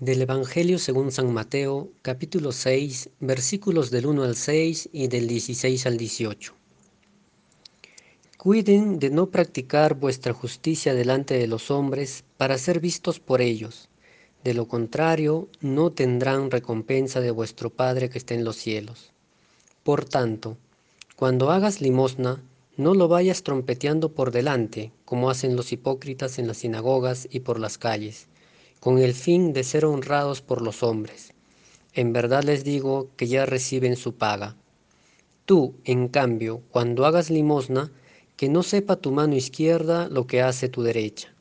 Del Evangelio según San Mateo, capítulo 6, versículos del 1 al 6 y del 16 al 18. Cuiden de no practicar vuestra justicia delante de los hombres para ser vistos por ellos. De lo contrario, no tendrán recompensa de vuestro Padre que está en los cielos. Por tanto, cuando hagas limosna, no lo vayas trompeteando por delante, como hacen los hipócritas en las sinagogas y por las calles con el fin de ser honrados por los hombres. En verdad les digo que ya reciben su paga. Tú, en cambio, cuando hagas limosna, que no sepa tu mano izquierda lo que hace tu derecha.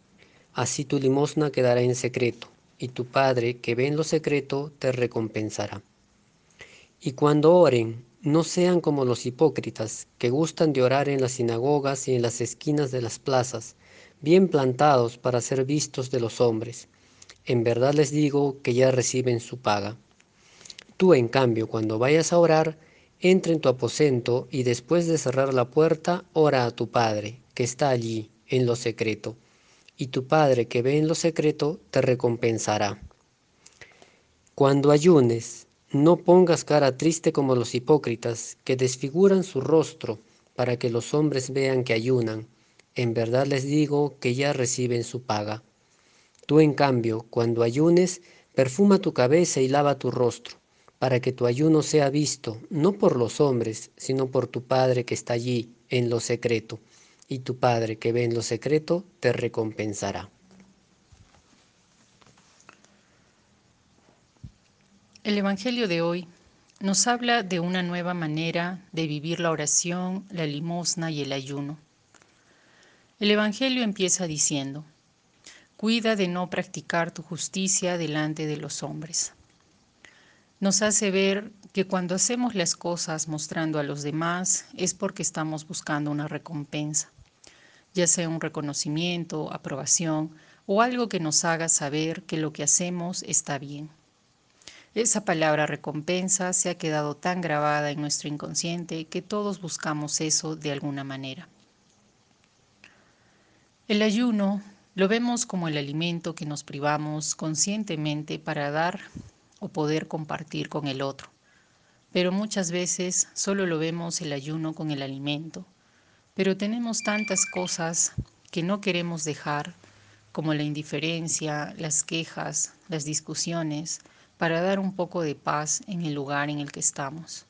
Así tu limosna quedará en secreto, y tu Padre, que ve en lo secreto, te recompensará. Y cuando oren, no sean como los hipócritas, que gustan de orar en las sinagogas y en las esquinas de las plazas, bien plantados para ser vistos de los hombres. En verdad les digo que ya reciben su paga. Tú, en cambio, cuando vayas a orar, entra en tu aposento y después de cerrar la puerta, ora a tu Padre, que está allí, en lo secreto, y tu Padre que ve en lo secreto te recompensará. Cuando ayunes, no pongas cara triste como los hipócritas, que desfiguran su rostro para que los hombres vean que ayunan. En verdad les digo que ya reciben su paga. Tú, en cambio, cuando ayunes, perfuma tu cabeza y lava tu rostro, para que tu ayuno sea visto, no por los hombres, sino por tu Padre que está allí, en lo secreto, y tu Padre que ve en lo secreto, te recompensará. El Evangelio de hoy nos habla de una nueva manera de vivir la oración, la limosna y el ayuno. El Evangelio empieza diciendo, Cuida de no practicar tu justicia delante de los hombres. Nos hace ver que cuando hacemos las cosas mostrando a los demás es porque estamos buscando una recompensa, ya sea un reconocimiento, aprobación o algo que nos haga saber que lo que hacemos está bien. Esa palabra recompensa se ha quedado tan grabada en nuestro inconsciente que todos buscamos eso de alguna manera. El ayuno lo vemos como el alimento que nos privamos conscientemente para dar o poder compartir con el otro. Pero muchas veces solo lo vemos el ayuno con el alimento. Pero tenemos tantas cosas que no queremos dejar, como la indiferencia, las quejas, las discusiones, para dar un poco de paz en el lugar en el que estamos,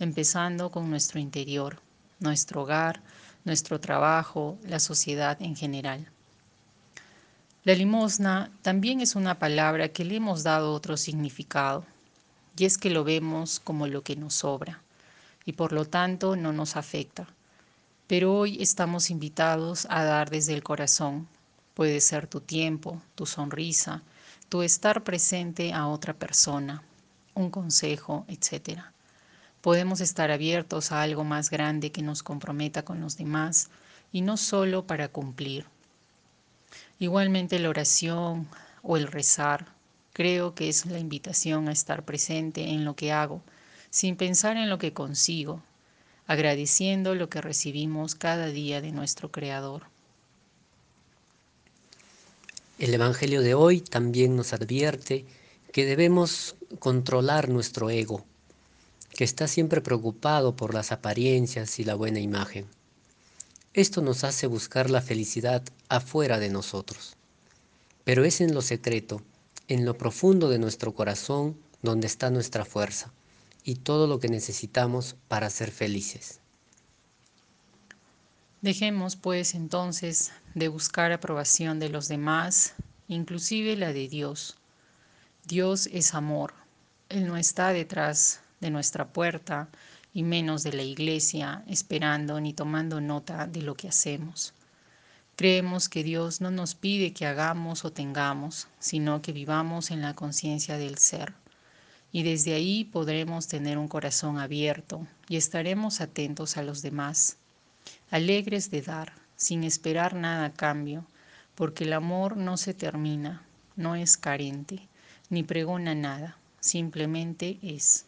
empezando con nuestro interior, nuestro hogar, nuestro trabajo, la sociedad en general. La limosna también es una palabra que le hemos dado otro significado, y es que lo vemos como lo que nos sobra, y por lo tanto no nos afecta. Pero hoy estamos invitados a dar desde el corazón. Puede ser tu tiempo, tu sonrisa, tu estar presente a otra persona, un consejo, etc. Podemos estar abiertos a algo más grande que nos comprometa con los demás y no solo para cumplir Igualmente la oración o el rezar creo que es la invitación a estar presente en lo que hago, sin pensar en lo que consigo, agradeciendo lo que recibimos cada día de nuestro Creador. El Evangelio de hoy también nos advierte que debemos controlar nuestro ego, que está siempre preocupado por las apariencias y la buena imagen. Esto nos hace buscar la felicidad afuera de nosotros. Pero es en lo secreto, en lo profundo de nuestro corazón, donde está nuestra fuerza y todo lo que necesitamos para ser felices. Dejemos pues entonces de buscar aprobación de los demás, inclusive la de Dios. Dios es amor. Él no está detrás de nuestra puerta y menos de la iglesia, esperando ni tomando nota de lo que hacemos. Creemos que Dios no nos pide que hagamos o tengamos, sino que vivamos en la conciencia del ser. Y desde ahí podremos tener un corazón abierto y estaremos atentos a los demás, alegres de dar, sin esperar nada a cambio, porque el amor no se termina, no es carente, ni pregona nada, simplemente es.